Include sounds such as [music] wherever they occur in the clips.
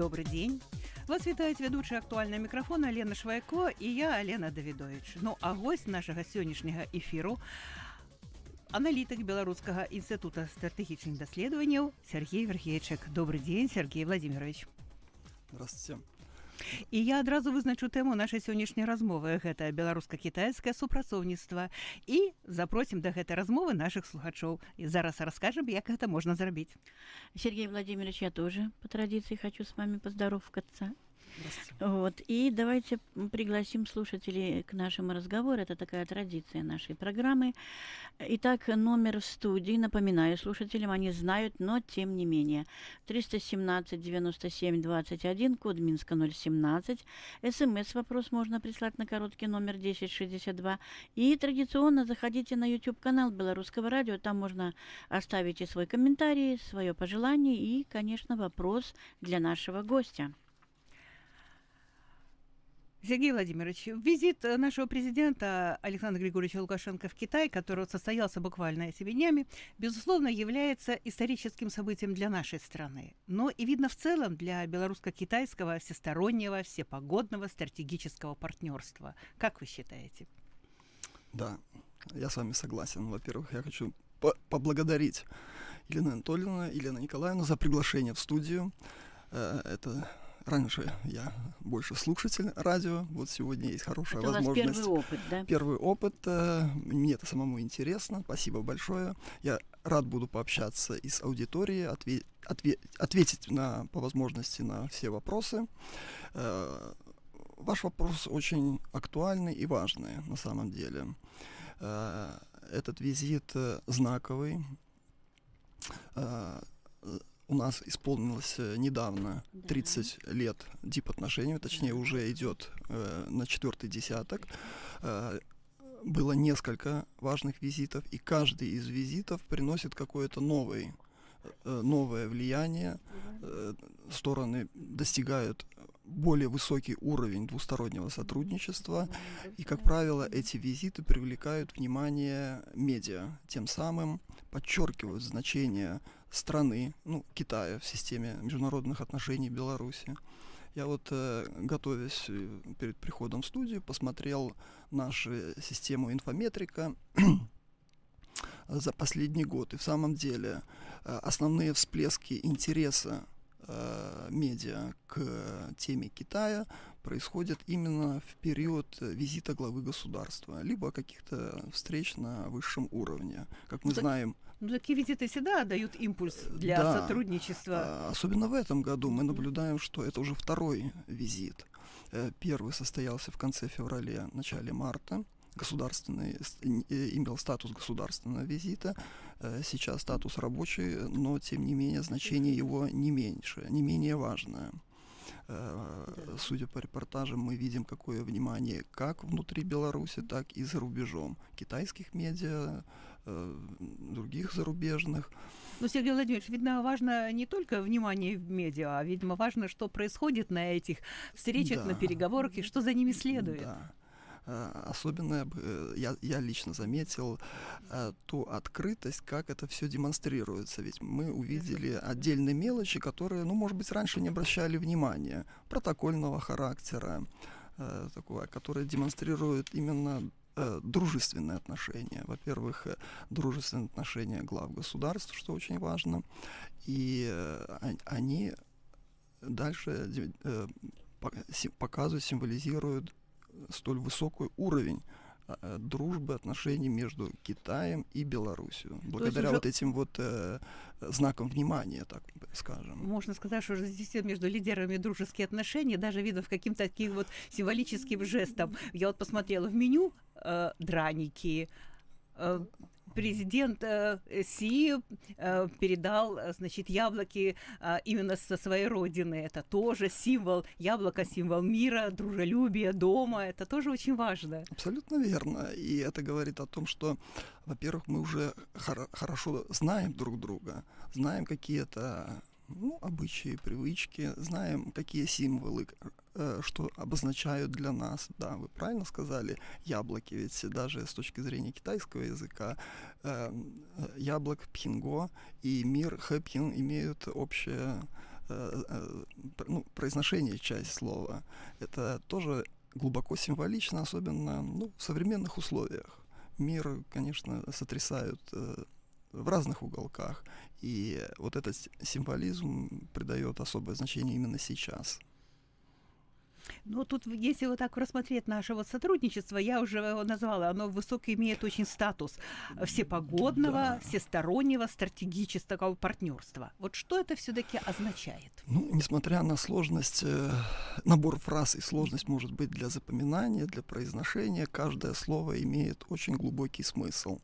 Добрый день. Вас вітаюць вядучы актуальна мікрафона Лена Швайко і я Алена Давідович. Ну а гость нашага сённяшняга эфіру аналітык беларускага інстытута стратэгічных даследаванняў Сергей Верхейчык. Добрый дзень, Сергей Владимирович. Здравствуйте. І я адразу вызначу тэму нашай сённяшняй размовы. Гэта беларуска-кітайскае супрацоўніцтва. І запросім да гэтай размовы наших слухачоў. І зараз раскажем як гэта можна зрабіць. Сергей Владимирович я тоже по традиции хочу с вами Здравствуйте. Вот. И давайте пригласим слушателей к нашему разговору. Это такая традиция нашей программы. Итак, номер в студии, напоминаю слушателям, они знают, но тем не менее. 317 97 21, код Минска 017. СМС-вопрос можно прислать на короткий номер 1062. И традиционно заходите на YouTube-канал Белорусского радио. Там можно оставить и свой комментарий, свое пожелание и, конечно, вопрос для нашего гостя. Сергей Владимирович, визит э, нашего президента Александра Григорьевича Лукашенко в Китай, который состоялся буквально этими днями, безусловно, является историческим событием для нашей страны, но и видно в целом для белорусско-китайского всестороннего, всепогодного стратегического партнерства. Как вы считаете? Да, я с вами согласен. Во-первых, я хочу по поблагодарить Елену Анатольевну, Елену Николаевну за приглашение в студию. Э, это раньше я больше слушатель радио, вот сегодня есть хорошая это возможность. Первый опыт, да? Первый опыт, э, мне это самому интересно, спасибо большое. Я рад буду пообщаться и с аудиторией, отве отве ответить на, по возможности на все вопросы. Э, ваш вопрос очень актуальный и важный на самом деле. Э, этот визит знаковый у нас исполнилось э, недавно 30 да. лет дип-отношений, точнее уже идет э, на четвертый десяток. Э, было несколько важных визитов, и каждый из визитов приносит какой-то новый Э, новое влияние, э, стороны достигают более высокий уровень двустороннего сотрудничества, и, как правило, эти визиты привлекают внимание медиа, тем самым подчеркивают значение страны, ну, Китая в системе международных отношений Беларуси. Я вот, э, готовясь перед приходом в студию, посмотрел нашу систему инфометрика, [clears throat] за последний год. И в самом деле э, основные всплески интереса э, медиа к теме Китая происходят именно в период визита главы государства, либо каких-то встреч на высшем уровне. Как мы знаем... Ну, такие визиты всегда дают импульс для да, сотрудничества. А, особенно в этом году мы наблюдаем, что это уже второй визит. Э, первый состоялся в конце февраля, начале марта государственный, э, имел статус государственного визита, э, сейчас статус рабочий, но тем не менее значение его не меньше, не менее важное. Э, судя по репортажам, мы видим, какое внимание как внутри Беларуси, так и за рубежом. Китайских медиа, других зарубежных. Ну, Сергей Владимирович, видно, важно не только внимание в медиа, а, видимо, важно, что происходит на этих встречах, да. на переговорах и что за ними следует. Да. Э, особенно э, я, я лично заметил э, ту открытость, как это все демонстрируется. Ведь мы увидели отдельные мелочи, которые, ну, может быть, раньше не обращали внимания, протокольного характера, такого, которые демонстрируют именно дружественные отношения. Во-первых, дружественные отношения глав государств, что очень важно, и они дальше показывают, символизируют столь высокий уровень э, дружбы, отношений между Китаем и Беларусью. Благодаря уже... вот этим вот э, знакам внимания, так скажем. Можно сказать, что здесь между лидерами дружеские отношения, даже видно в каким-то таким вот символическим жестом. Я вот посмотрела в меню э, драники, э, президент э, Си э, передал, э, значит, яблоки именно со своей родины. Это тоже символ, яблоко символ мира, дружелюбия, дома. Это тоже очень важно. Абсолютно верно. И это говорит о том, что, во-первых, мы уже хор- хорошо знаем друг друга, знаем какие-то ну, обычаи, привычки, знаем, какие символы, что обозначают для нас. Да, вы правильно сказали, яблоки, ведь даже с точки зрения китайского языка э, яблок пхинго и мир хэпин имеют общее э, э, ну, произношение часть слова, это тоже глубоко символично, особенно ну, в современных условиях. Мир, конечно, сотрясают э, в разных уголках, и вот этот символизм придает особое значение именно сейчас. Ну, тут, если вот так рассмотреть наше вот сотрудничество, я уже его назвала, оно высокий имеет очень статус всепогодного, да. всестороннего, стратегического партнерства. Вот что это все-таки означает? Ну, несмотря на сложность, э, набор фраз и сложность может быть для запоминания, для произношения, каждое слово имеет очень глубокий смысл.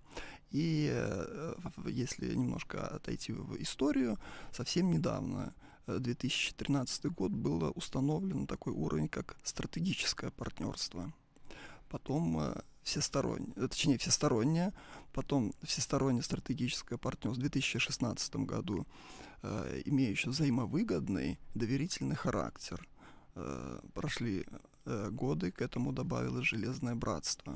И э, если немножко отойти в историю, совсем недавно 2013 год было установлен такой уровень, как стратегическое партнерство. Потом э, всестороннее, э, точнее всестороннее, потом всестороннее стратегическое партнерство в 2016 году, э, имеющее взаимовыгодный доверительный характер. Э, прошли э, годы, к этому добавилось железное братство.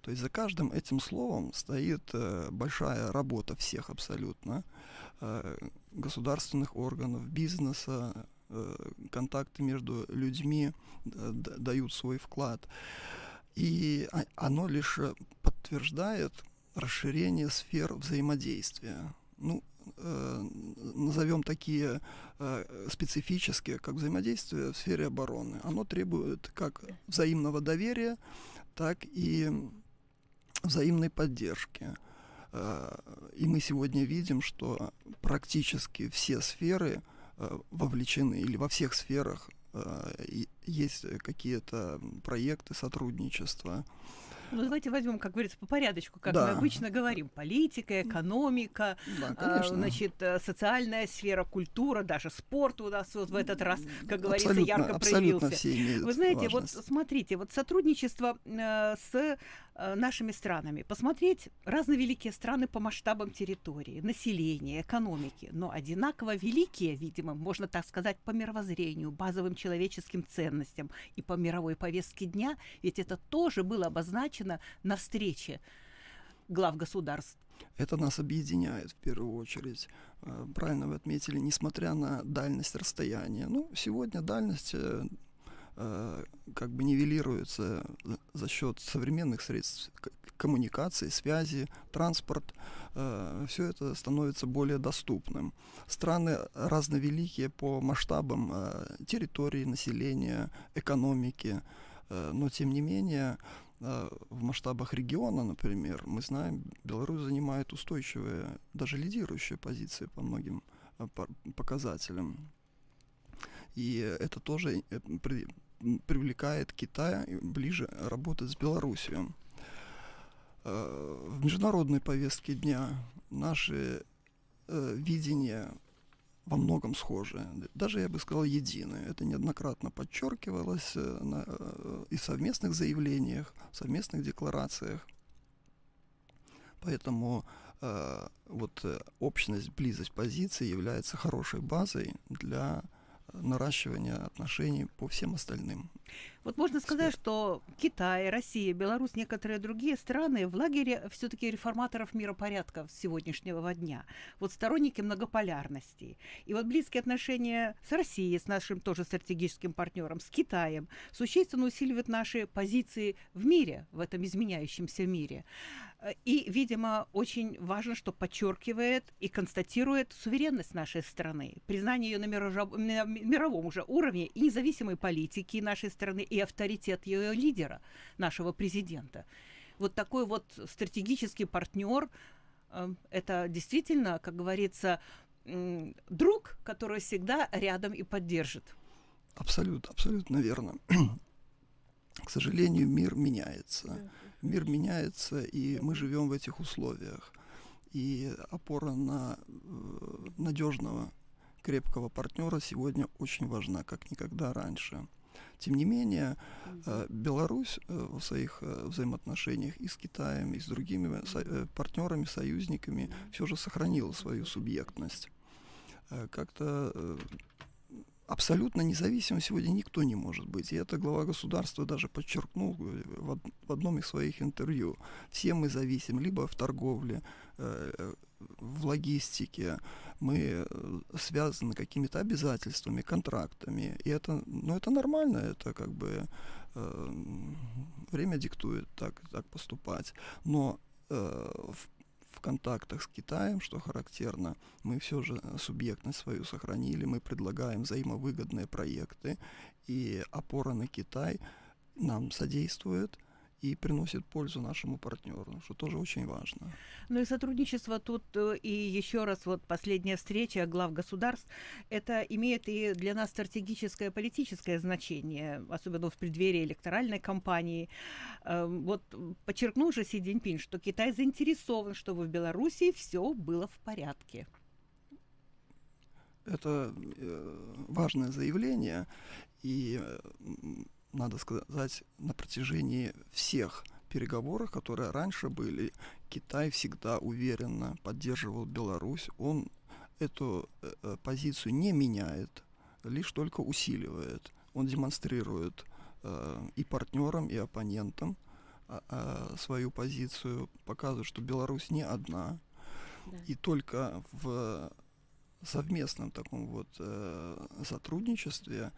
То есть за каждым этим словом стоит э, большая работа всех абсолютно. Государственных органов, бизнеса, контакты между людьми дают свой вклад. И оно лишь подтверждает расширение сфер взаимодействия. Ну, э, назовем такие э, специфические, как взаимодействие в сфере обороны. Оно требует как взаимного доверия, так и взаимной поддержки. Э, и мы сегодня видим, что практически все сферы вовлечены, или во всех сферах есть какие-то проекты сотрудничества. Ну, давайте возьмем, как говорится, по порядочку, как да. мы обычно говорим. Политика, экономика, да, а, значит, социальная сфера, культура, даже спорт у нас вот в этот раз, как говорится, абсолютно, ярко проявился. Вы знаете, важность. вот смотрите, вот сотрудничество э, с Э, нашими странами, посмотреть разные великие страны по масштабам территории, населения, экономики, но одинаково великие, видимо, можно так сказать, по мировоззрению, базовым человеческим ценностям и по мировой повестке дня, ведь это тоже было обозначено на встрече глав государств. Это нас объединяет в первую очередь. Э, правильно вы отметили, несмотря на дальность расстояния. Ну, сегодня дальность э, Э, как бы нивелируется за счет современных средств коммуникации, связи, транспорт. Э, все это становится более доступным. Страны разновеликие по масштабам э, территории, населения, экономики, но тем не менее в масштабах региона, например, мы знаем, Беларусь занимает устойчивые, даже лидирующие позиции по многим показателям. И это тоже э, привлекает Китай ближе работать с Белоруссией. Э, в международной повестке дня наши э, видения во многом схожи, даже, я бы сказал, единые. Это неоднократно подчеркивалось на, и в совместных заявлениях, в совместных декларациях. Поэтому э, вот общность, близость позиций является хорошей базой для наращивания отношений по всем остальным. Вот можно сказать, что Китай, Россия, Беларусь, некоторые другие страны в лагере все-таки реформаторов миропорядка сегодняшнего дня. Вот сторонники многополярности. И вот близкие отношения с Россией, с нашим тоже стратегическим партнером, с Китаем, существенно усиливают наши позиции в мире, в этом изменяющемся мире. И, видимо, очень важно, что подчеркивает и констатирует суверенность нашей страны, признание ее на мировом уже уровне и независимой политики нашей страны, и авторитет ее лидера, нашего президента. Вот такой вот стратегический партнер, э, это действительно, как говорится, друг, который всегда рядом и поддержит. Абсолютно, абсолютно верно. К сожалению, мир меняется. Мир меняется, и мы живем в этих условиях. И опора на э, надежного, крепкого партнера сегодня очень важна, как никогда раньше. Тем не менее, э, Беларусь э, в своих э, взаимоотношениях и с Китаем, и с другими партнерами, союзниками все же сохранила свою субъектность. Как-то абсолютно независимым сегодня никто не может быть. И это глава государства даже подчеркнул в одном из своих интервью. Все мы зависим либо в торговле, в логистике, мы э, связаны какими-то обязательствами, контрактами. И это, ну, это нормально, это как бы э, время диктует так, так поступать. Но э, в, в контактах с Китаем, что характерно, мы все же субъектность свою сохранили, мы предлагаем взаимовыгодные проекты, и опора на Китай нам содействует – и приносит пользу нашему партнеру, что тоже очень важно. Ну и сотрудничество тут, э, и еще раз, вот последняя встреча глав государств, это имеет и для нас стратегическое политическое значение, особенно в преддверии электоральной кампании. Эм, вот подчеркнул же Си Цзиньпин, что Китай заинтересован, чтобы в Беларуси все было в порядке. Это э, важное заявление, и э, надо сказать, на протяжении всех переговоров, которые раньше были, Китай всегда уверенно поддерживал Беларусь. Он эту э, э, позицию не меняет, лишь только усиливает. Он демонстрирует э, и партнерам, и оппонентам э, свою позицию, показывает, что Беларусь не одна. Да. И только в совместном таком вот э, сотрудничестве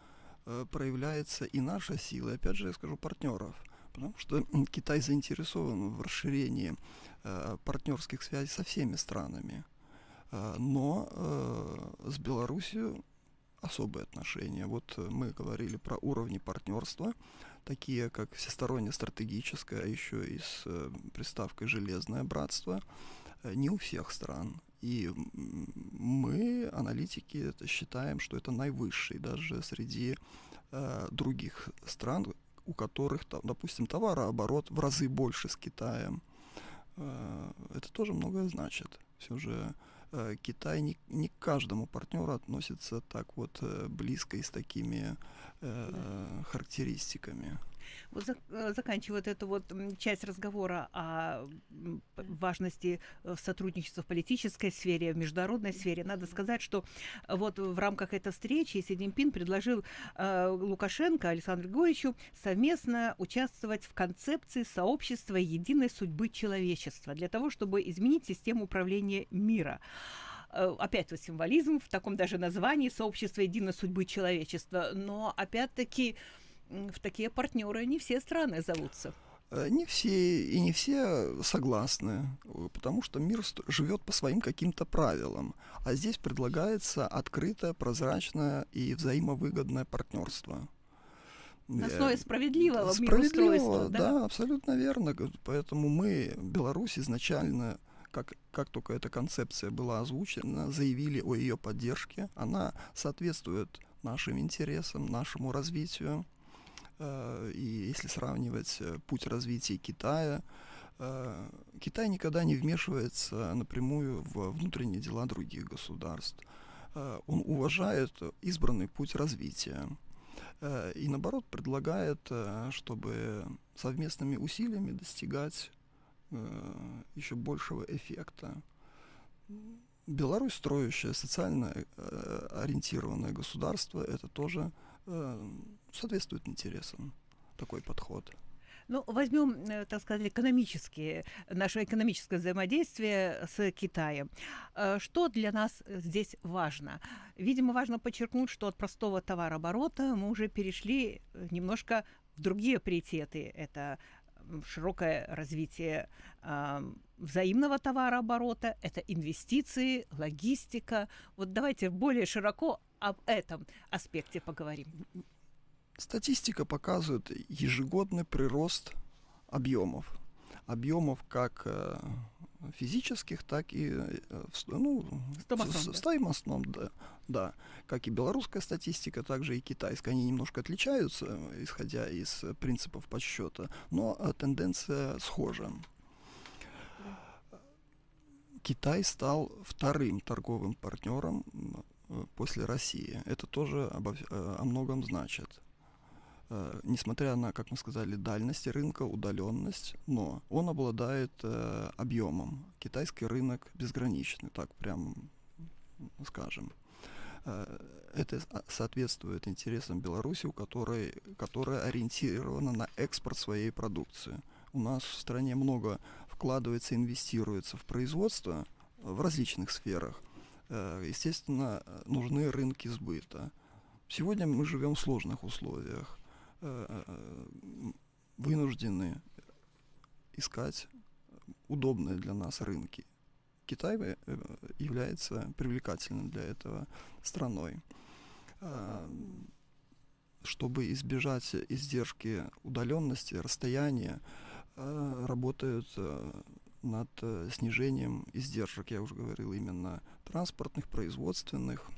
проявляется и наша сила, и опять же я скажу партнеров, потому что Китай заинтересован в расширении э, партнерских связей со всеми странами, э, но э, с Белоруссией особые отношения. Вот мы говорили про уровни партнерства, такие как всесторонне стратегическое, а еще и с э, приставкой железное братство, э, не у всех стран. И мы, аналитики, считаем, что это наивысший даже среди э, других стран, у которых, там, допустим, товарооборот в разы больше с Китаем. Э, это тоже многое значит. Все же э, Китай не, не к каждому партнеру относится так вот э, близко и с такими э, характеристиками. Вот э, заканчивает эту вот часть разговора о важности э, сотрудничества в политической сфере, в международной сфере. Надо сказать, что вот в рамках этой встречи Си Цзиньпин предложил э, Лукашенко Александру Григорьевичу совместно участвовать в концепции сообщества единой судьбы человечества для того, чтобы изменить систему управления мира опять вот символизм в таком даже названии сообщество единой судьбы человечества, но опять-таки в такие партнеры не все страны зовутся. Э, не все и не все согласны, потому что мир живет по своим каким-то правилам. А здесь предлагается открытое, прозрачное и взаимовыгодное партнерство. На основе справедливого, справедливого да? да, абсолютно верно. Поэтому мы, Беларусь, изначально, как, как только эта концепция была озвучена, заявили о ее поддержке. Она соответствует нашим интересам, нашему развитию. Э, и если сравнивать э, путь развития Китая, э, Китай никогда не вмешивается напрямую в внутренние дела других государств. Он уважает избранный путь развития и, наоборот, предлагает, чтобы совместными усилиями достигать еще большего эффекта. Беларусь, строящее социально ориентированное государство, это тоже соответствует интересам такой подход. Ну, возьмем, э, так сказать, экономические, наше экономическое взаимодействие с Китаем. Э, что для нас здесь важно? Видимо, важно подчеркнуть, что от простого товарооборота мы уже перешли немножко в другие приоритеты. Это широкое развитие э, взаимного товарооборота, это инвестиции, логистика. Вот давайте более широко об этом аспекте поговорим. Статистика показывает ежегодный прирост объемов. Объемов как э, физических, так и э, ну, в стоимостном, да, да. Как и белорусская статистика, также и китайская. Они немножко отличаются, исходя из принципов подсчета, но э, тенденция схожа. Китай стал вторым торговым партнером Э, после России. Это тоже обо, э, о многом значит. Э, несмотря на, как мы сказали, дальность рынка, удаленность, но он обладает объемом. Китайский рынок безграничный, так прям скажем. Это соответствует интересам Беларуси, у которой, которая ориентирована на экспорт своей продукции. У нас в стране много вкладывается, инвестируется в производство, в различных сферах. Э, естественно, нужны рынки сбыта. Сегодня мы живем в сложных условиях, э, вынуждены искать удобные для нас рынки. Китай является привлекательным для этого страной. Чтобы избежать издержки удаленности, расстояния, работают над э, снижением издержек, я уже говорил, именно транспортных, производственных.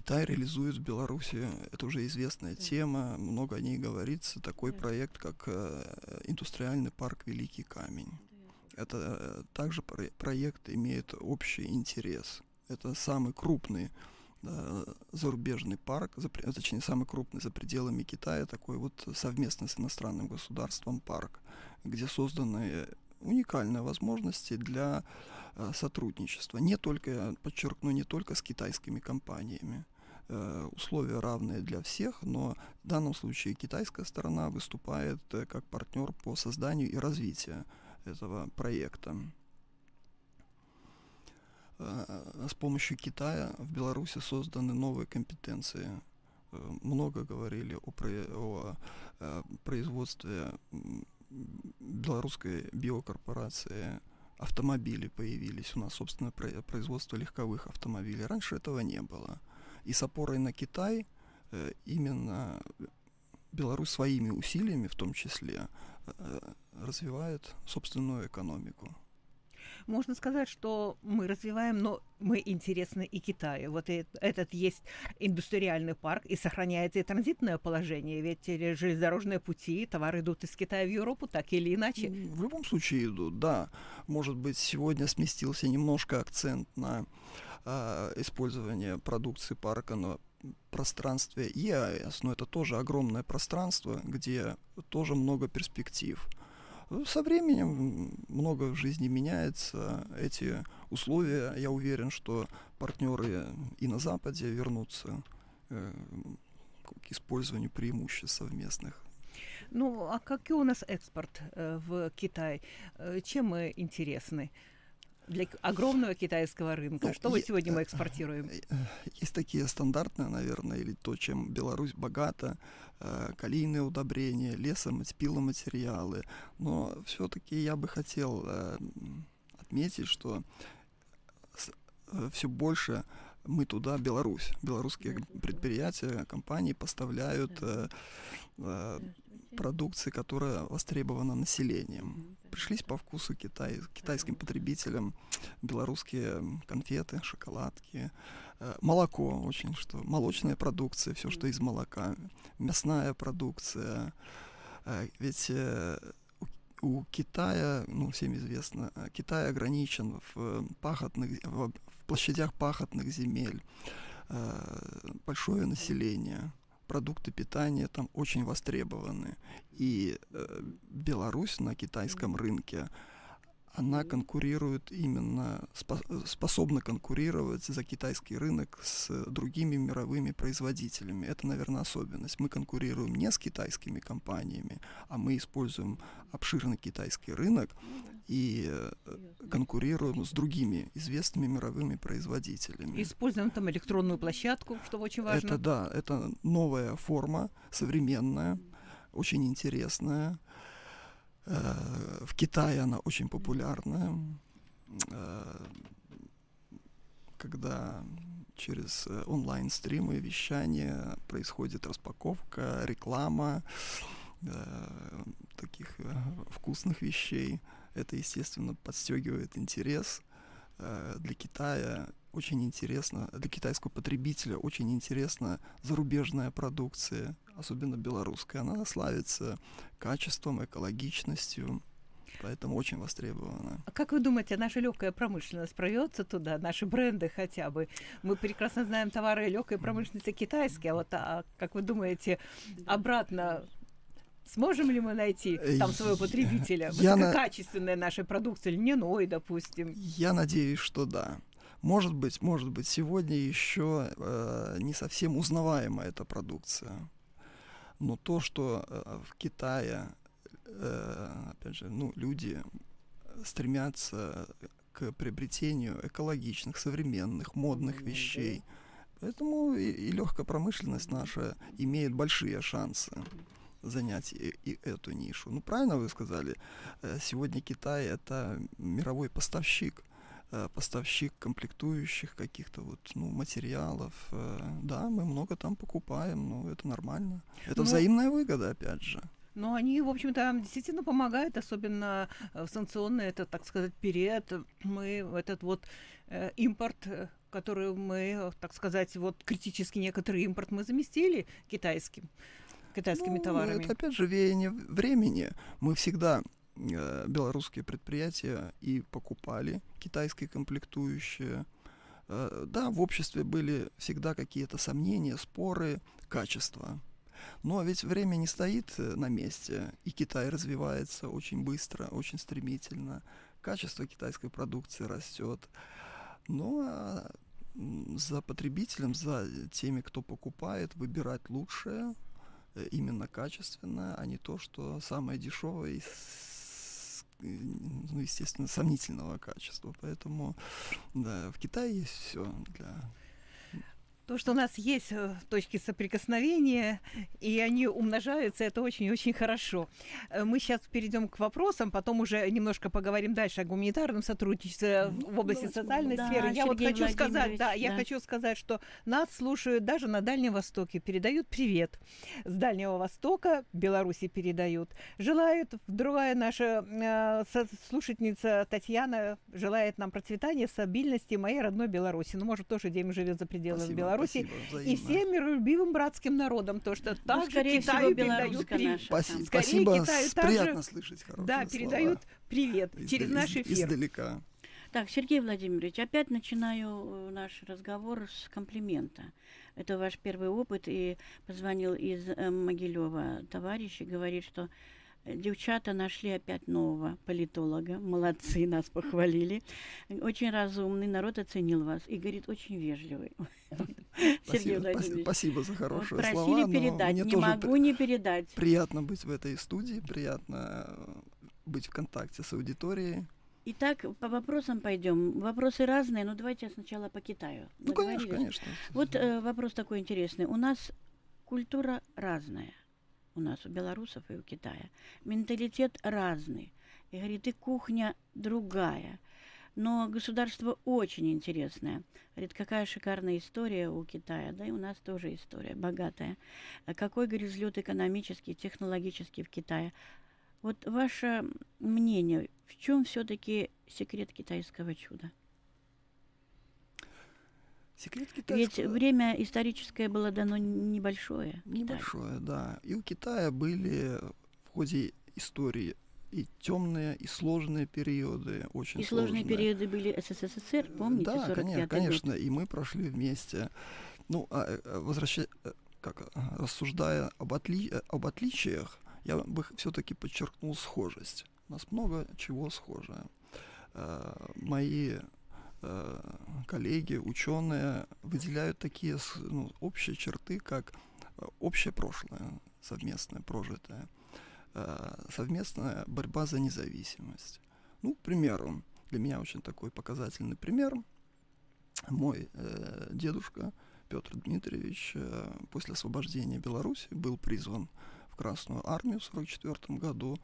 Китай реализует в Беларуси, это уже известная тема, много о ней говорится, такой проект, как э, индустриальный парк Великий Камень. Это э, также проект имеет общий интерес. Это самый крупный Э, зарубежный парк, за, точнее, самый крупный за пределами Китая, такой вот совместно с иностранным государством парк, где созданы уникальные возможности для э, сотрудничества. Не только, подчеркну, не только с китайскими компаниями. Э, условия равные для всех, но в данном случае китайская сторона выступает э, как партнер по созданию и развитию этого проекта. Э, с помощью Китая в Беларуси созданы новые компетенции. Э, много говорили о, о э, производстве белорусской биокорпорации. Автомобили появились. У нас, собственно, производство легковых автомобилей. Раньше этого не было. И с опорой на Китай именно Беларусь своими усилиями, в том числе, развивает собственную экономику можно сказать, что мы развиваем, но мы интересны и Китаю. Вот этот есть индустриальный парк, и сохраняется и транзитное положение, ведь железнодорожные пути, товары идут из Китая в Европу, так или иначе. В любом случае идут, да. Может быть, сегодня сместился немножко акцент на э, использование продукции парка на пространстве ЕАЭС, но это тоже огромное пространство, где тоже много перспектив. Ну, со временем много в жизни меняется. Эти условия, я уверен, что партнеры и на Западе вернутся э, к использованию преимуществ совместных. Ну, а какой у нас экспорт э, в Китай? Э, чем мы интересны? Для огромного китайского рынка. Ну, что вот сегодня мы экспортируем? Э, э, есть такие стандартные, наверное, или то, чем Беларусь богата, э, калийные удобрения, лесомать, пиломатериалы. Но все-таки я бы хотел отметить, что все больше мы туда, Беларусь, белорусские предприятия, компании поставляют продукции, которая востребована населением. Пришлись по вкусу Китай, китайским потребителям. Белорусские конфеты, шоколадки, э, молоко, очень что, молочная продукция, все, что из молока, мясная продукция. Э, ведь э, у Китая, ну, всем известно, Китай ограничен в пахотных, в площадях пахотных земель, большое население продукты питания там очень востребованы. И э, Беларусь на китайском рынке она конкурирует именно, способна конкурировать за китайский рынок с другими мировыми производителями. Это, наверное, особенность. Мы конкурируем не с китайскими компаниями, а мы используем обширный китайский рынок и э, конкурируем с другими известными мировыми производителями. Используем там электронную площадку, что очень важно. Это да, это новая форма, современная, очень интересная в Китае она очень популярна, э, когда через э, онлайн-стримы, вещания происходит распаковка, реклама таких вкусных вещей. Это, естественно, подстегивает интерес для Китая очень интересно, для китайского потребителя очень интересна зарубежная продукция, особенно белорусская. Она славится качеством, экологичностью, поэтому очень востребована. А как вы думаете, наша легкая промышленность прорвется туда, наши бренды хотя бы? Мы прекрасно знаем товары легкой промышленности китайские, а вот а, как вы думаете, обратно Сможем ли мы найти там своего потребителя? Высококачественная на... наша продукция, льняной, допустим. Я надеюсь, что да. Может быть, может быть, сегодня еще э, не совсем узнаваема эта продукция. Но то, что э, в Китае э, опять же, ну, люди стремятся к приобретению экологичных, современных, модных вещей. Поэтому и, и легкая промышленность наша имеет большие шансы занять и, и эту нишу. Ну, правильно вы сказали, э, сегодня Китай это мировой поставщик поставщик комплектующих каких-то вот ну материалов э, да мы много там покупаем но это нормально это Ну, взаимная выгода опять же Но они, в общем-то, действительно помогают, особенно э, в санкционный, это, так сказать, период. Мы этот вот э, импорт, э, который мы, э, так сказать, вот критически некоторый импорт мы заместили китайским, китайскими Ну, товарами. Это опять же веяние времени. Мы всегда э, белорусские предприятия и покупали китайские комплектующие. Э, да, в обществе были всегда какие-то сомнения, споры, качества. Но ведь время не стоит э, на месте, и Китай развивается очень быстро, очень стремительно. Качество китайской продукции растет. Ну а за потребителем, за теми, кто покупает, выбирать лучшее, именно качественное, а не то, что самое дешевое и, ну, естественно, сомнительного качества. Поэтому, да, в Китае есть все для То, что у нас есть э, точки соприкосновения, и они умножаются, это очень-очень хорошо. Э, Мы сейчас перейдем к вопросам, потом уже немножко поговорим дальше о гуманитарном сотрудничестве в области давайте. социальной Да, сферы. Я вот хочу сказать, да, Владимирович, я да. хочу сказать, что нас слушают даже на Дальнем Востоке, передают привет. С Дальнего Востока, Беларуси передают. Желают, другая наша э, слушательница Татьяна желает нам процветания, стабильности моей родной Беларуси. Ну, может, тоже где живет за пределами Спасибо, Беларуси. Спасибо, И всем миролюбивым братским народам, то, что Ну, также скорее всего, Китаю передают привет. наша. Спаси- там. Скорее спасибо, Китаю приятно слышать хорошие Да, слова. передают привет Из- через из- наш эфир. Издалека. Так, Сергей Владимирович, опять начинаю э, наш разговор с комплимента. Это ваш первый опыт, и позвонил из э, Могилева товарищ и говорит, что девчата нашли опять нового политолога. Молодцы, нас похвалили. Очень разумный, народ оценил вас. И, говорит, очень вежливый. Сергей Владимирович. спасибо за хорошие просили слова. но передать, не могу не передать. приятно быть в этой студии, приятно э, быть в контакте с аудиторией. Итак, по вопросам пойдем. Вопросы разные, но давайте я сначала по Китаю. Ну, конечно, конечно. Вот э, вопрос такой интересный. У нас культура разная. У нас у белорусов и у Китая. Менталитет разный. И говорит, и кухня другая. Но государство очень интересное. Говорит, какая шикарная история у Китая, да и у нас тоже история богатая. А Какой, говорит, взлет экономический, технологический в Китае. Вот ваше мнение, в чем все-таки секрет китайского чуда? Секрет Ведь китайского... время историческое было дано небольшое. Китаю. Небольшое, да. И у Китая были в ходе истории и темные, и сложные периоды, очень И сложные периоды были СССР, помните, Да, 45 конечно, год? конечно, и мы прошли вместе. Ну, а, э, возвращая, э, как э, рассуждая об, отли, э, об отличиях, я бы все-таки подчеркнул схожесть. У нас много чего схожее. Мои коллеги, ученые выделяют такие ну, общие черты, как э, общее прошлое, совместное, прожитое, э, совместная борьба за независимость. Ну, к примеру, для меня очень такой показательный пример. Мой э, дедушка Петр Дмитриевич э, после освобождения Беларуси был призван в Красную армию в 1944 году,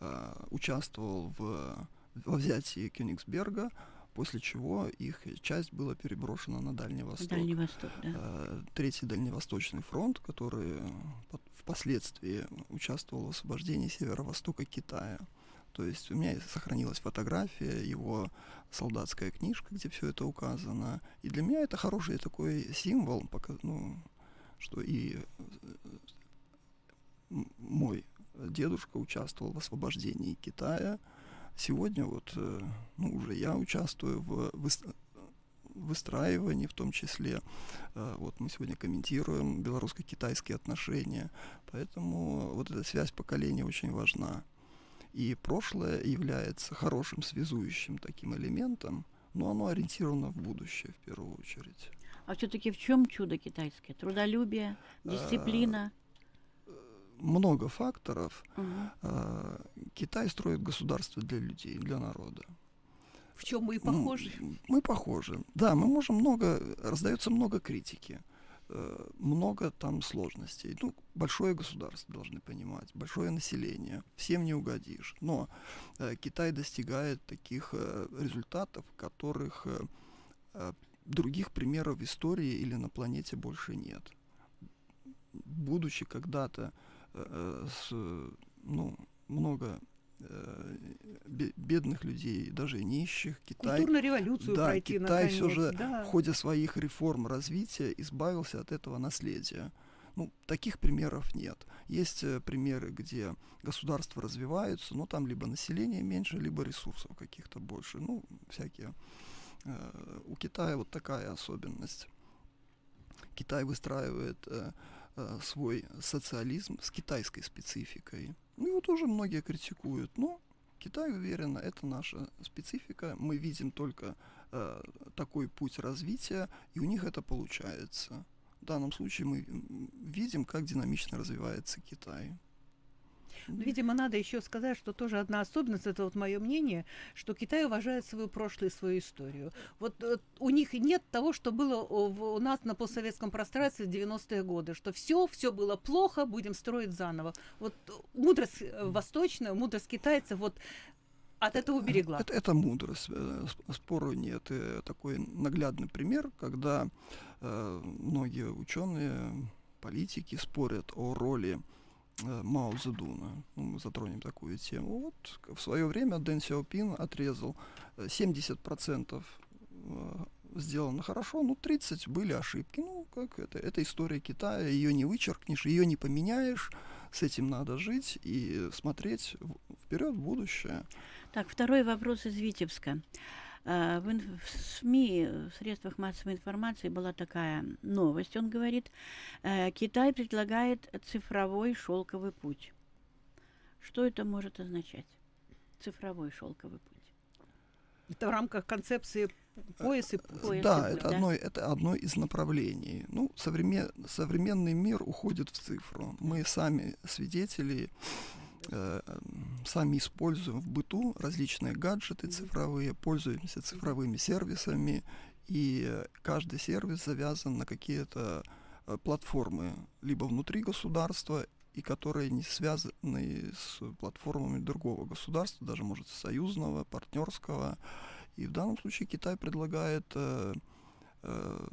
э, участвовал в, во взятии Кёнигсберга, после чего их часть была переброшена на Дальний Восток. Дальний Восток, да. Э, Третий Дальневосточный фронт, который э, впоследствии участвовал в освобождении северо-востока Китая. То есть у меня сохранилась фотография, его солдатская книжка, где все это указано. И для меня это хороший такой символ, пока, ну, что и э, мой дедушка участвовал в освобождении Китая. Сегодня вот, э, ну, уже я участвую в выс- выстраивании, в том числе. Э, Вот мы сегодня комментируем белорусско-китайские отношения, поэтому вот эта связь поколений очень важна. И прошлое является хорошим связующим таким элементом, но оно ориентировано в будущее в первую очередь. А все-таки в чем чудо китайское? Трудолюбие, Э, дисциплина? Много факторов. А, Китай строит государство для людей, для народа. В чем мы и Ну, похожи. мы похожи. Да, мы можем много, раздается много критики, э, много там сложностей. Ну, большое государство, должны понимать, большое население, всем не угодишь. Но э, Китай достигает таких э, результатов, которых других примеров в истории или на планете больше нет. Будучи когда-то с, э, ну, много э, бе- бедных людей, даже нищих, Китай Культурную революцию да, пройти Китай наконец. все же да. в ходе своих реформ развития избавился от этого наследия. Ну, таких примеров нет. Есть э, примеры, где государства развиваются, но там либо население меньше, либо ресурсов каких-то больше. Ну, всякие. У Китая вот такая особенность. Китай выстраивает свой социализм с китайской спецификой. Ну и вот уже многие критикуют. Но Китай уверенно, это наша специфика. Мы видим только э, такой путь развития, и у них это получается. В данном случае мы видим, как динамично развивается Китай. Видимо, надо еще сказать, что тоже одна особенность, это вот мое мнение, что Китай уважает свое прошлое и свою историю. Вот э, у них нет того, что было у, в- у нас на постсоветском пространстве в 90-е годы, что все, все было плохо, будем строить заново. Вот э, мудрость э, восточная, мудрость китайцев вот от этого уберегла. Это, это мудрость, сп- спору нет. И такой наглядный пример, когда э, многие ученые, политики спорят о роли Мао Цзэдуна. Ну, мы затронем такую тему. Вот в свое время Дэн Сяопин отрезал э, 70% э, сделано хорошо, ну 30 были ошибки. Ну, как это? Это история Китая, ее не вычеркнешь, ее не поменяешь. С этим надо жить и смотреть вперед в будущее. Так, второй вопрос из Витебска. А, В, СМИ, в средствах массовой информации была такая новость, он говорит, э, Китай предлагает цифровой шелковый путь. Что это может означать? Цифровой шелковый путь. Это в рамках концепции пояс и путь. Пояс и да, путь, это, да? Одно, это одно из направлений. Ну, современ- современный мир уходит в цифру. Мы сами свидетели, э, сами используем в быту различные гаджеты цифровые, пользуемся цифровыми сервисами, и каждый сервис завязан на какие-то э, платформы, либо внутри государства, и которые не связаны с платформами другого государства, даже, может, союзного, партнерского. И в данном случае Китай предлагает э, э,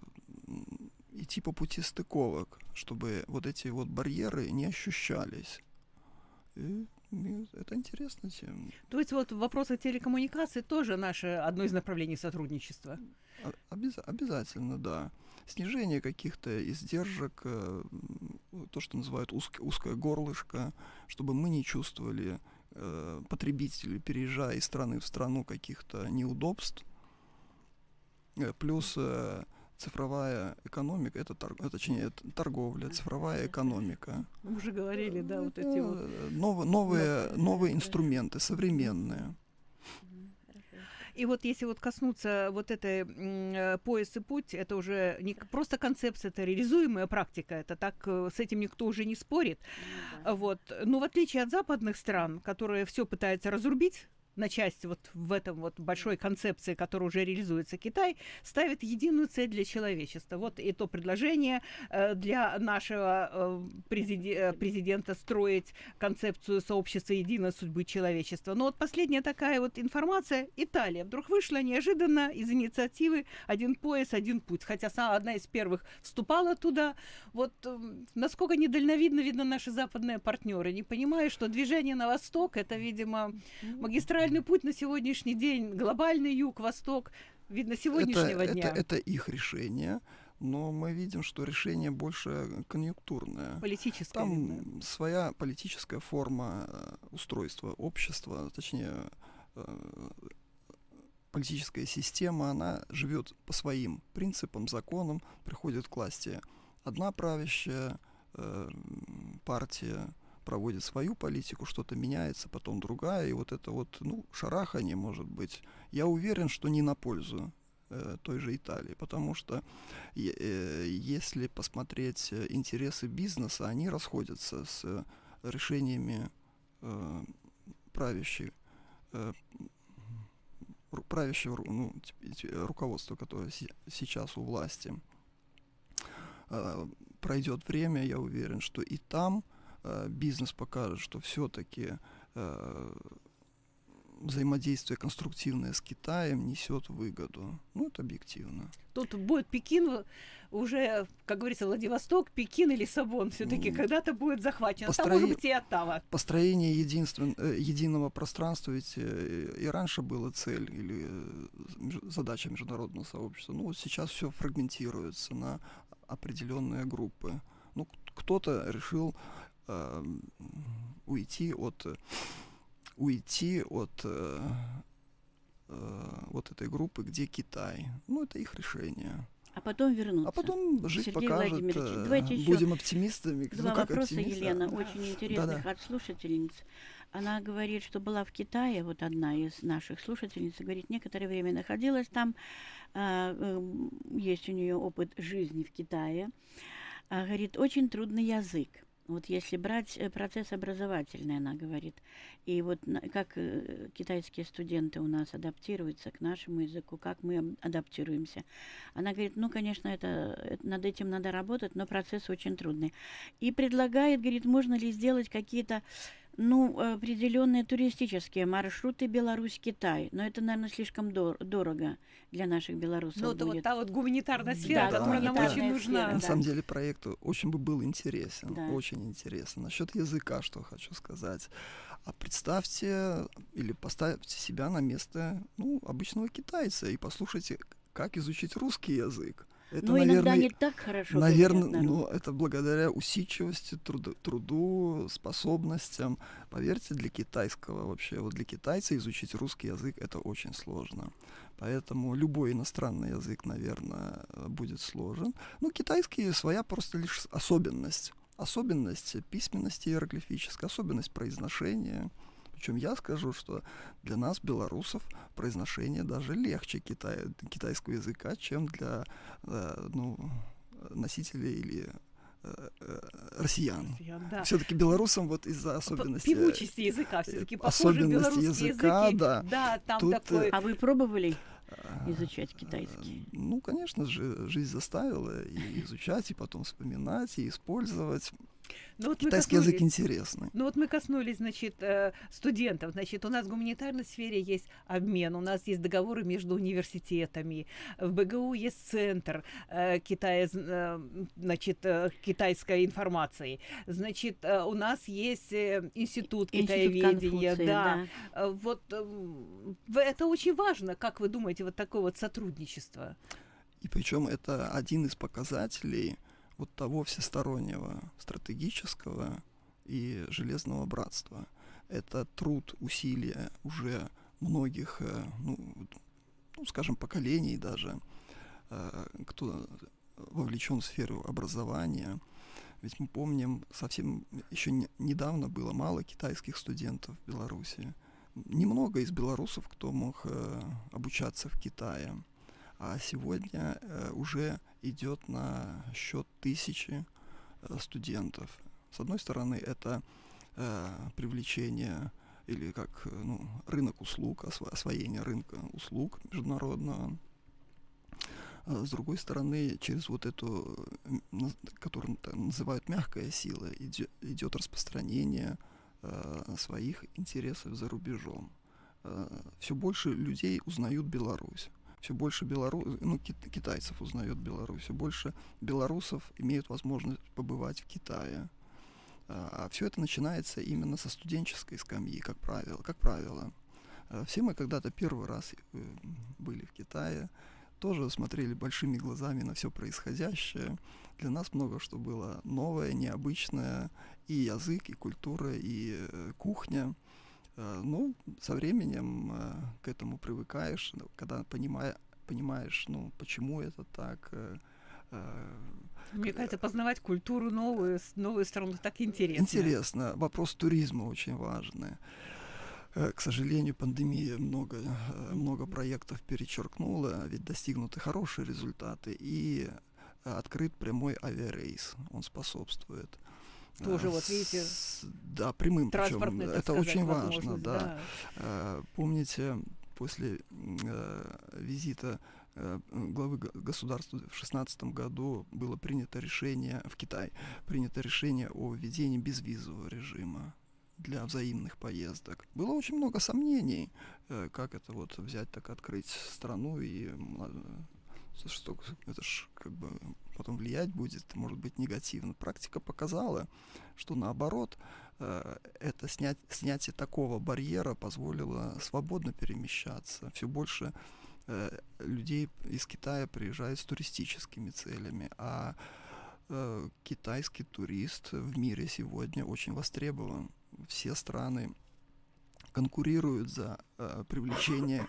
идти по пути стыковок, чтобы вот эти вот барьеры не ощущались. Это интересная тема. То есть вот в вопросах телекоммуникаций тоже наше одно из направлений сотрудничества. А- обяз- обязательно, да. Снижение каких-то издержек, э, то, что называют узк- узкое горлышко, чтобы мы не чувствовали э, потребители, переезжая из страны в страну каких-то неудобств. Э, Плюс э, цифровая экономика, это, тор- э, точнее, это торговля, цифровая экономика. Мы уже говорили, да, вот эти вот. Э, нов- новые, новые инструменты, современные. И вот если вот коснуться вот этой м, э, пояс и путь, это уже не просто концепция, это реализуемая практика, это так, э, с этим никто уже не спорит. Вот. Но в отличие от западных стран, которые все пытаются разрубить, на части вот в этом вот большой концепции, которая уже реализуется, Китай ставит единую цель для человечества. Вот и то предложение э, для нашего э, э, президента строить концепцию сообщества единой судьбы человечества. Но вот последняя такая вот информация, Италия вдруг вышла неожиданно из инициативы «Один пояс, один путь», хотя сама одна из первых вступала туда. Вот насколько недальновидно видно наши западные партнеры, не понимая, что движение на восток это, видимо, магистральный путь на сегодняшний день, глобальный юг, восток, видно, сегодняшнего это, дня. Это, это их решение, но мы видим, что решение больше конъюнктурное. Политическое. видно. Там своя политическая форма э, устройства общества, точнее, э, политическая система, она живет по своим принципам, законам, приходит к власти одна правящая э, партия, проводит свою политику, что-то меняется, потом другая, и вот это вот, ну, шарахание, может быть, я уверен, что не на пользу э, той же Италии, потому что э, если посмотреть э, интересы бизнеса, они расходятся с решениями э, правящей, э, правящего ну, руководства, которое се- сейчас у власти. Э, пройдет время, я уверен, что и там бизнес покажет, что все-таки взаимодействие конструктивное с Китаем несет выгоду. Ну, это объективно. Тут будет Пекин, уже, как говорится, Владивосток, Пекин и Лиссабон все-таки М. когда-то будет захвачено. Там, Построи- может быть, и Оттава. Построение единствен... э, единого пространства ведь э, и раньше была цель или э, задача международного сообщества. Ну, вот сейчас все фрагментируется на определенные группы. Ну, кто-то решил э, уйти от э, уйти от э, э, вот этой группы, где Китай. Ну, это их решение. А потом вернуться. А потом жить Сергей покажет. Владимирович, э, давайте ещё будем оптимистами. Два ну, как вопроса, оптимисты, а? Елена, очень интересных Да-да. от слушательниц. Она говорит, что была в Китае, вот одна из наших слушательниц, говорит, некоторое время находилась там, эм, есть у нее опыт жизни в Китае. А, говорит, очень трудный язык. Вот если брать э, процесс образовательный, она говорит, и вот как э, китайские студенты у нас адаптируются к нашему языку, как мы адаптируемся. Она говорит, ну, конечно, это, это- над этим надо работать, но процесс очень трудный. И предлагает, говорит, можно ли сделать какие-то ну, определенные туристические маршруты Беларусь-Китай. Но это, наверное, слишком дор- дорого для наших белорусов Ну, это вот та вот гуманитарная сфера, Да, которая нам очень нужна. сфера, На да. самом деле проект очень бы был интересен, Да. очень интересен. Насчет языка, что хочу сказать. А представьте или поставьте себя на место ну, обычного китайца и послушайте, как изучить русский язык. Это, иногда наверное, не так хорошо. Наверное, ну, это благодаря усидчивости, труду, труду, способностям. Поверьте, для китайского вообще, вот для китайца изучить русский язык это очень сложно. Поэтому любой иностранный язык, наверное, будет сложен. Ну, китайский своя просто лишь особенность. Особенность письменности иероглифической, особенность произношения. Причем я скажу, что для нас, белорусов, произношение даже легче китай, китайского языка, чем для э, ну, носителей или э, э, россиян. Да. Все-таки белорусам вот из-за особенностей... Певучести языка э, все-таки похожи особенности белорусские языка, языки. да. Да, там Тут, э, такой... А вы пробовали э, изучать китайский? э, Ну, конечно же, жизнь заставила и изучать, и потом вспоминать, и использовать. Ну, вот Китайский язык интересный. Ну вот мы коснулись, значит, э, студентов. Значит, у нас в гуманитарной сфере есть обмен, у нас есть договоры между университетами, в БГУ есть центр э, Китая, э, значит, китайской информации. Значит, у нас есть институт Институт китаеведения, Конфуция, да. Э, Вот это очень важно, как вы думаете, вот такое вот сотрудничество. И причем это один из показателей вот того всестороннего стратегического и железного братства. Это труд, усилия уже многих, э, ну, ну, скажем, поколений даже, э, кто вовлечен в сферу образования. Ведь мы помним, совсем еще не- недавно было мало китайских студентов в Беларуси. Немного из белорусов, кто мог э, обучаться в Китае. А сегодня э, уже идет на счет тысячи э, студентов. С одной стороны, это э, привлечение или как ну, рынок услуг, осво- освоение рынка услуг международного. А с другой стороны, через вот эту, которую называют мягкая сила, иде- идет распространение своих интересов за рубежом. Все больше людей узнают Беларусь все больше белору... ну, кит- китайцев узнает Беларусь, все больше белорусов имеют возможность побывать в Китае. А все это начинается именно со студенческой скамьи, как правило. Как правило. А Все мы когда-то первый раз э, были в Китае, тоже смотрели большими глазами на все происходящее. Для нас много что было новое, необычное, и язык, и культура, и э, кухня. Э, Ну, со временем э, к этому привыкаешь, когда понимая, понимаешь, ну, почему это так. э, Мне кажется, познавать культуру новую, новую страну так интересно. Интересно. Вопрос туризма очень важный. К сожалению, пандемия много, много проектов перечеркнула, ведь достигнуты хорошие результаты, и открыт прямой авиарейс, он способствует. Тоже вот, видите, С- Да, прямым. так Это сказать, очень важно, возможность, да. Э, Помните, после э, визита э, главы государства в 2016 году было принято решение в Китай, принято решение о введении безвизового режима для взаимных поездок. Было очень много сомнений, э, как это вот взять так открыть страну и что это ж как бы потом влиять будет, может быть негативно. Практика показала, что наоборот э, это снять, снятие такого барьера позволило свободно перемещаться. Все больше э, людей из Китая приезжают с туристическими целями, а э, китайский турист в мире сегодня очень востребован. Все страны конкурируют за привлечение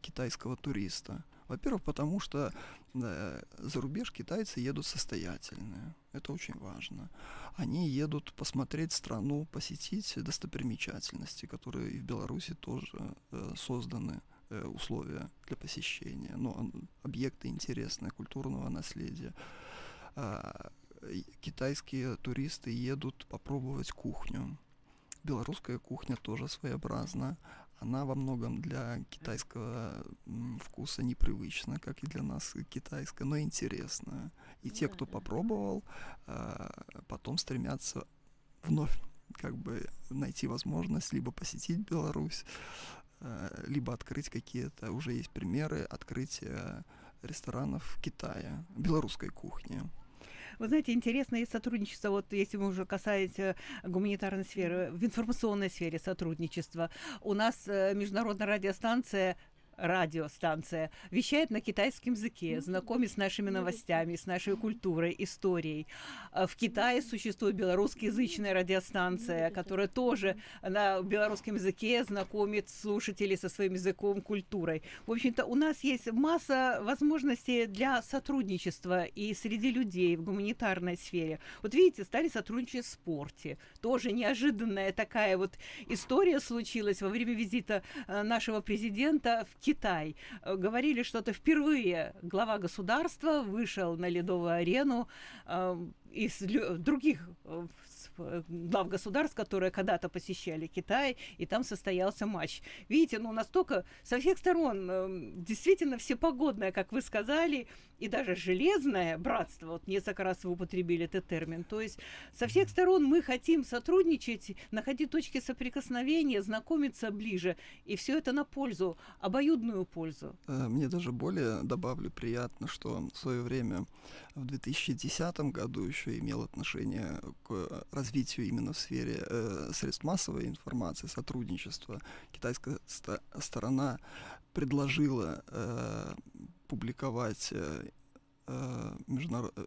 китайского туриста. Во-первых, потому что э, за рубеж китайцы едут состоятельные. Это очень важно. Они едут посмотреть страну, посетить достопримечательности, которые и в Беларуси тоже э, созданы э, условия для посещения. Ну, ан- объекты интересные, культурного наследия. А, китайские туристы едут попробовать кухню. Белорусская кухня тоже своеобразна. Она во многом для китайского вкуса непривычна, как и для нас китайская, но интересная. И те, кто попробовал, а, потом стремятся вновь как бы найти возможность либо посетить Беларусь, а, либо открыть какие-то, уже есть примеры открытия ресторанов Китая, белорусской кухни. Вы знаете, интересно и сотрудничество, вот если мы уже касаемся гуманитарной сферы, в информационной сфере сотрудничества. У нас э, международная радиостанция радиостанция вещает на китайском языке, знакомит с нашими новостями, с нашей культурой, историей. А В Китае существует белорусскоязычная радиостанция, которая тоже на белорусском языке знакомит слушателей со своим языком, культурой. В общем-то, у нас есть масса возможностей для сотрудничества и среди людей в гуманитарной сфере. Вот видите, стали сотрудничать в спорте. Тоже неожиданная такая вот история случилась во время визита э, нашего президента в Китай. Э, Говорили, что это впервые глава государства вышел на ледовую арену э, из других э, э, глав государств, которые когда-то посещали Китай, и там состоялся матч. Видите, ну настолько со всех сторон э, действительно всепогодное, как вы сказали, и даже железное братство, вот несколько раз вы употребили этот термин. То есть со всех сторон мы хотим сотрудничать, находить точки соприкосновения, знакомиться ближе, и все это на пользу, обоюдную пользу. Э, Мне даже более добавлю приятно, что в свое время, в 2010 году, еще имел отношение к развитию именно в сфере э, средств массовой информации, сотрудничества. Китайская ста- сторона предложила э, публиковать э, э, международ- э,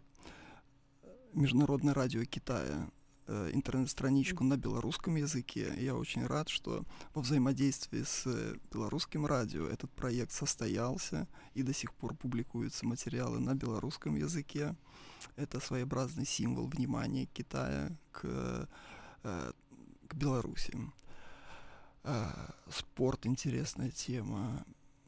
Международное радио Китая э, интернет-страничку на белорусском языке. Я очень рад, что во взаимодействии с белорусским радио этот проект состоялся и до сих пор публикуются материалы на белорусском языке. Это своеобразный символ внимания Китая к, э, к Беларуси. Э, Спорт интересная тема.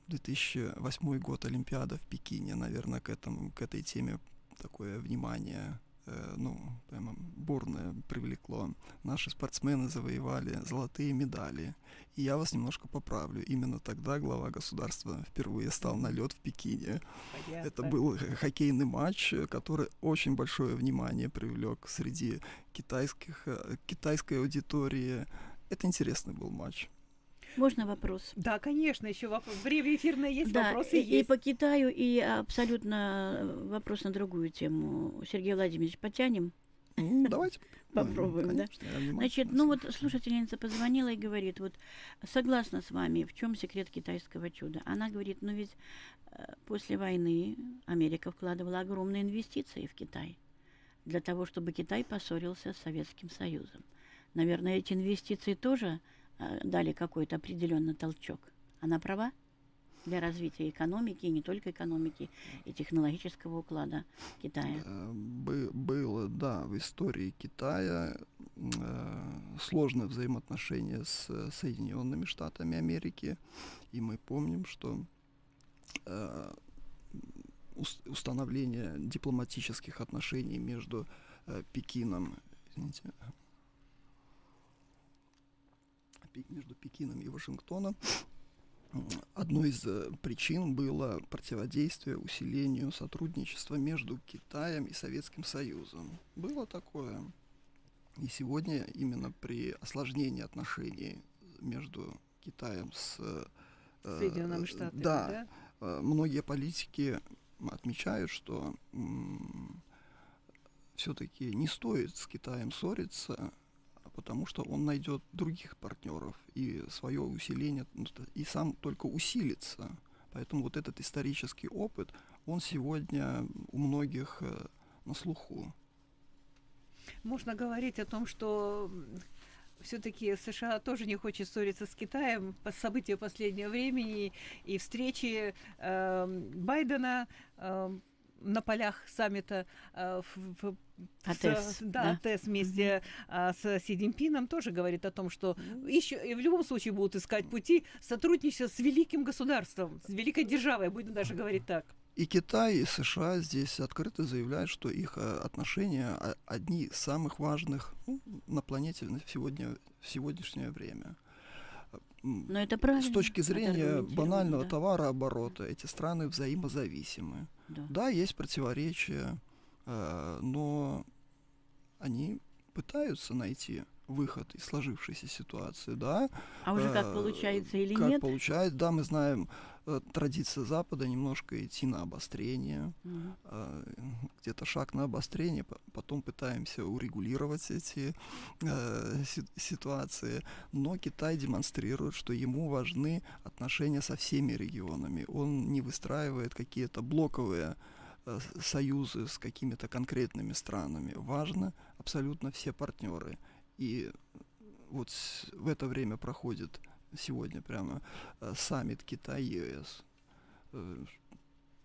2008 год Олимпиада в Пекине, наверное, к этому, к этой теме такое внимание э, ну, прямо бурное привлекло. Наши спортсмены завоевали золотые медали. И я вас немножко поправлю. Именно тогда глава государства впервые стал на лед в Пекине. Это был хоккейный матч, который очень большое внимание привлек среди китайских, э, китайской аудитории. Это интересный был матч. Можно вопрос? Да, конечно, еще вопрос. Время эфирное есть, да, вопросы и, и есть. по Китаю, и абсолютно э, вопрос на другую тему. Сергей Владимирович, потянем? [laughs] М, Давайте Попробуем, да? Конечно, внимательно Значит, ну вот слушательница позвонила и говорит, вот согласна с вами, в чем секрет китайского чуда? Она говорит, ну ведь э, после войны Америка вкладывала огромные инвестиции в Китай для того, чтобы Китай поссорился с Советским Союзом. Наверное, эти инвестиции тоже дали какой-то определенный толчок. Она права? Для развития экономики, и не только экономики, и технологического уклада Китая. Э, бы- было, да, в истории Китая э, сложное взаимоотношение с э, Соединенными Штатами Америки, и мы помним, что э, ус- установление дипломатических отношений между э, Пекином извините, между Пекином и Вашингтоном одной из э, причин было противодействие усилению сотрудничества между Китаем и Советским Союзом. Было такое. И сегодня именно при осложнении отношений между Китаем с э, Соединенными Штатами, да, да? Э, многие политики отмечают, что все-таки не стоит с Китаем ссориться, потому что он найдет других партнеров, и свое усиление, ну, и сам только усилится. Поэтому вот этот исторический опыт, он сегодня у многих э, на слуху. Можно говорить о том, что все-таки США тоже не хочет ссориться с Китаем по событию последнего времени и встречи э, Байдена э, на полях саммита э, в, в АТЭС, с, да, да. АТЭС вместе mm-hmm. с Си Цзиньпином тоже говорит о том, что еще и в любом случае будут искать пути сотрудничества с великим государством, с великой державой, будем даже говорить так. И Китай, и США здесь открыто заявляют, что их э, отношения одни из самых важных ну, на планете сегодня, в сегодняшнее время. Но это правильно. С точки зрения банального да. товарооборота эти страны взаимозависимы. Да, да есть противоречия, э, но они пытаются найти выход из сложившейся ситуации, да. А уже как э, получается или как нет? Как получается, да, мы знаем, традиция Запада немножко идти на обострение, угу. э, где-то шаг на обострение, потом пытаемся урегулировать эти э, ситуации, но Китай демонстрирует, что ему важны отношения со всеми регионами, он не выстраивает какие-то блоковые э, союзы с какими-то конкретными странами. Важно абсолютно все партнеры. И вот в это время проходит сегодня прямо э, саммит Китай-ЕС. Э,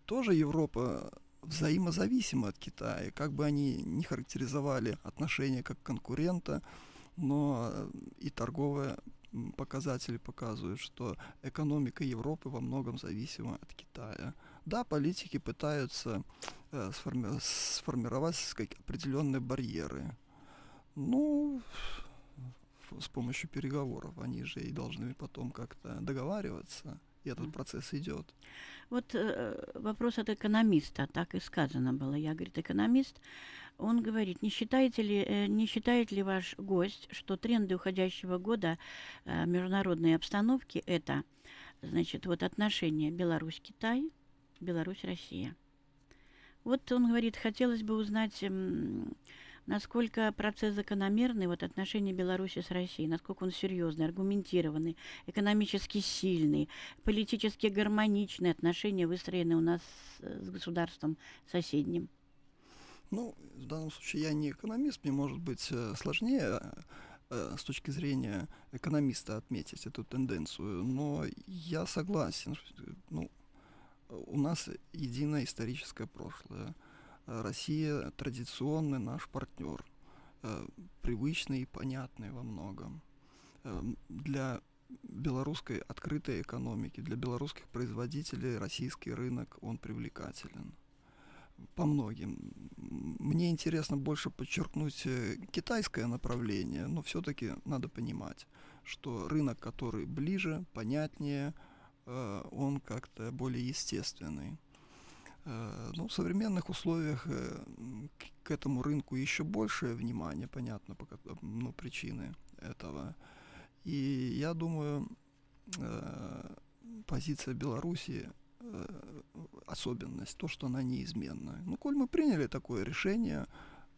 тоже Европа взаимозависима от Китая, как бы они не характеризовали отношения как конкурента, но э, и торговые показатели показывают, что экономика Европы во многом зависима от Китая. Да, политики пытаются э, сформи- сформировать определенные барьеры, ну, с помощью переговоров. Они же и должны потом как-то договариваться, и этот процесс идет. Вот э, вопрос от экономиста, так и сказано было. Я, говорит, экономист. Он говорит, не считаете ли, э, не считает ли ваш гость, что тренды уходящего года э, международной обстановки это, значит, вот отношения Беларусь-Китай, Беларусь-Россия. Вот он говорит, хотелось бы узнать, насколько процесс закономерный, вот отношения Беларуси с Россией, насколько он серьезный, аргументированный, экономически сильный, политически гармоничные отношения выстроены у нас с государством соседним. Ну, в данном случае я не экономист, мне может быть э, сложнее э, с точки зрения экономиста отметить эту тенденцию, но я согласен, ну, у нас единое историческое прошлое. Россия традиционный наш партнер, э, привычный и понятный во многом. Э, для белорусской открытой экономики, для белорусских производителей российский рынок, он привлекателен по многим. Мне интересно больше подчеркнуть э, китайское направление, но все-таки надо понимать, что рынок, который ближе, понятнее, он как-то более естественный. Э, ну, в современных условиях э, к этому рынку еще большее внимание, понятно, по ну, причины этого. И я думаю, э, позиция Беларуси особенность, то, что она неизменна. Ну, коль мы приняли такое решение,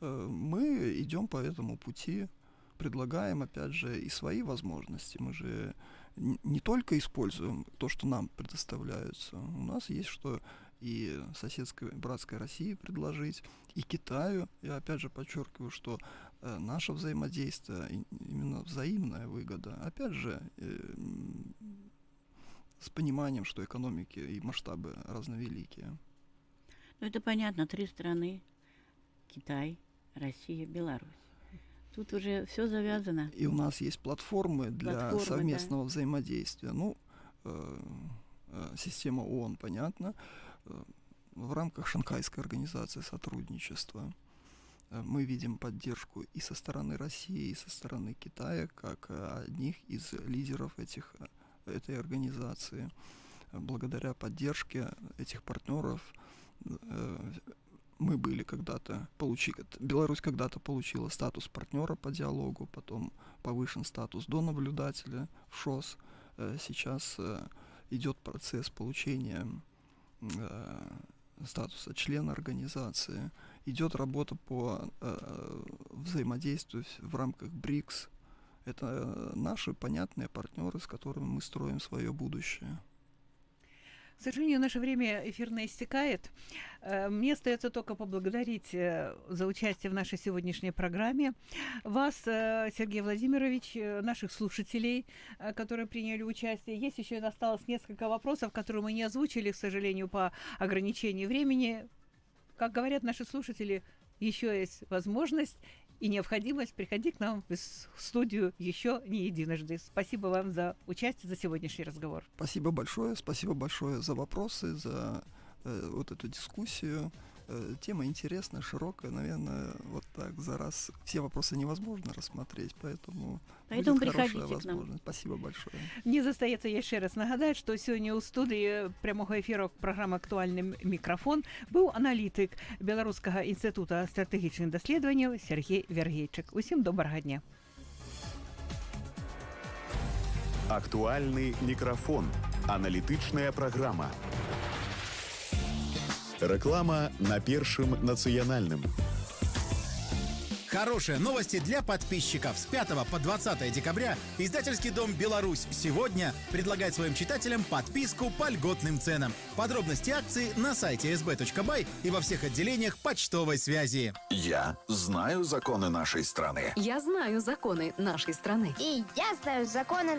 мы идем по этому пути, предлагаем, опять же, и свои возможности. Мы же не только используем то, что нам предоставляются. У нас есть что и соседской братской России предложить, и Китаю. Я опять же подчеркиваю, что э, наше взаимодействие именно взаимная выгода. Опять же, э, с пониманием, что экономики и масштабы разновеликие. Ну, это понятно, три страны. Китай, Россия, Беларусь. Тут уже все завязано. И у нас есть платформы для платформы, совместного да. взаимодействия. Ну, э, э, система ООН, понятно. Э, в рамках Шанхайской организации сотрудничества. Э, Мы видим поддержку и со стороны России, и со стороны Китая, как э, одних из лидеров этих, э, этой организации. Благодаря поддержке этих партнеров мы были когда-то, получи, Беларусь когда-то получила статус партнера по диалогу, потом повышен статус до наблюдателя в ШОС. Сейчас идет процесс получения э, статуса члена организации. Идет работа по э, взаимодействию в рамках БРИКС. Это э, наши понятные партнеры, с которыми мы строим свое будущее. К сожалению, наше время эфирное истекает. Э, Мне остается только поблагодарить э, за участие в нашей сегодняшней программе вас, э, Сергей Владимирович, наших слушателей, которые приняли участие. Есть еще осталось несколько вопросов, которые мы не озвучили, к сожалению, по ограничению времени. Как говорят наши слушатели, еще есть возможность и необходимость приходить к нам в студию еще не единожды. Спасибо вам за участие, за сегодняшний разговор. Спасибо большое, спасибо большое за вопросы, за э, вот эту дискуссию. Э, тема интересная, широкая, наверное, вот так за раз все вопросы невозможно рассмотреть, поэтому, поэтому будет хорошая возможность. Спасибо большое. Мне застаецца яшчэ раз нагадаць, што сёння ў студыі прямога эфіру праграмы актуальны мікрафон быў аналітык беларускага інстытута стратэгічных даследаванняў Сергей Вергейчык. Усім добрага дня. Актуальны мікрафон. Аналітычная праграма. Реклама на Першым нацыянальным. Хорошие новости для подписчиков. С 5 по 20 декабря издательский дом «Беларусь» сегодня предлагает своим читателям подписку по льготным ценам. Подробности акции на сайте sb.by и во всех отделениях почтовой связи. Я знаю законы нашей страны. Я знаю законы нашей страны. И я знаю законы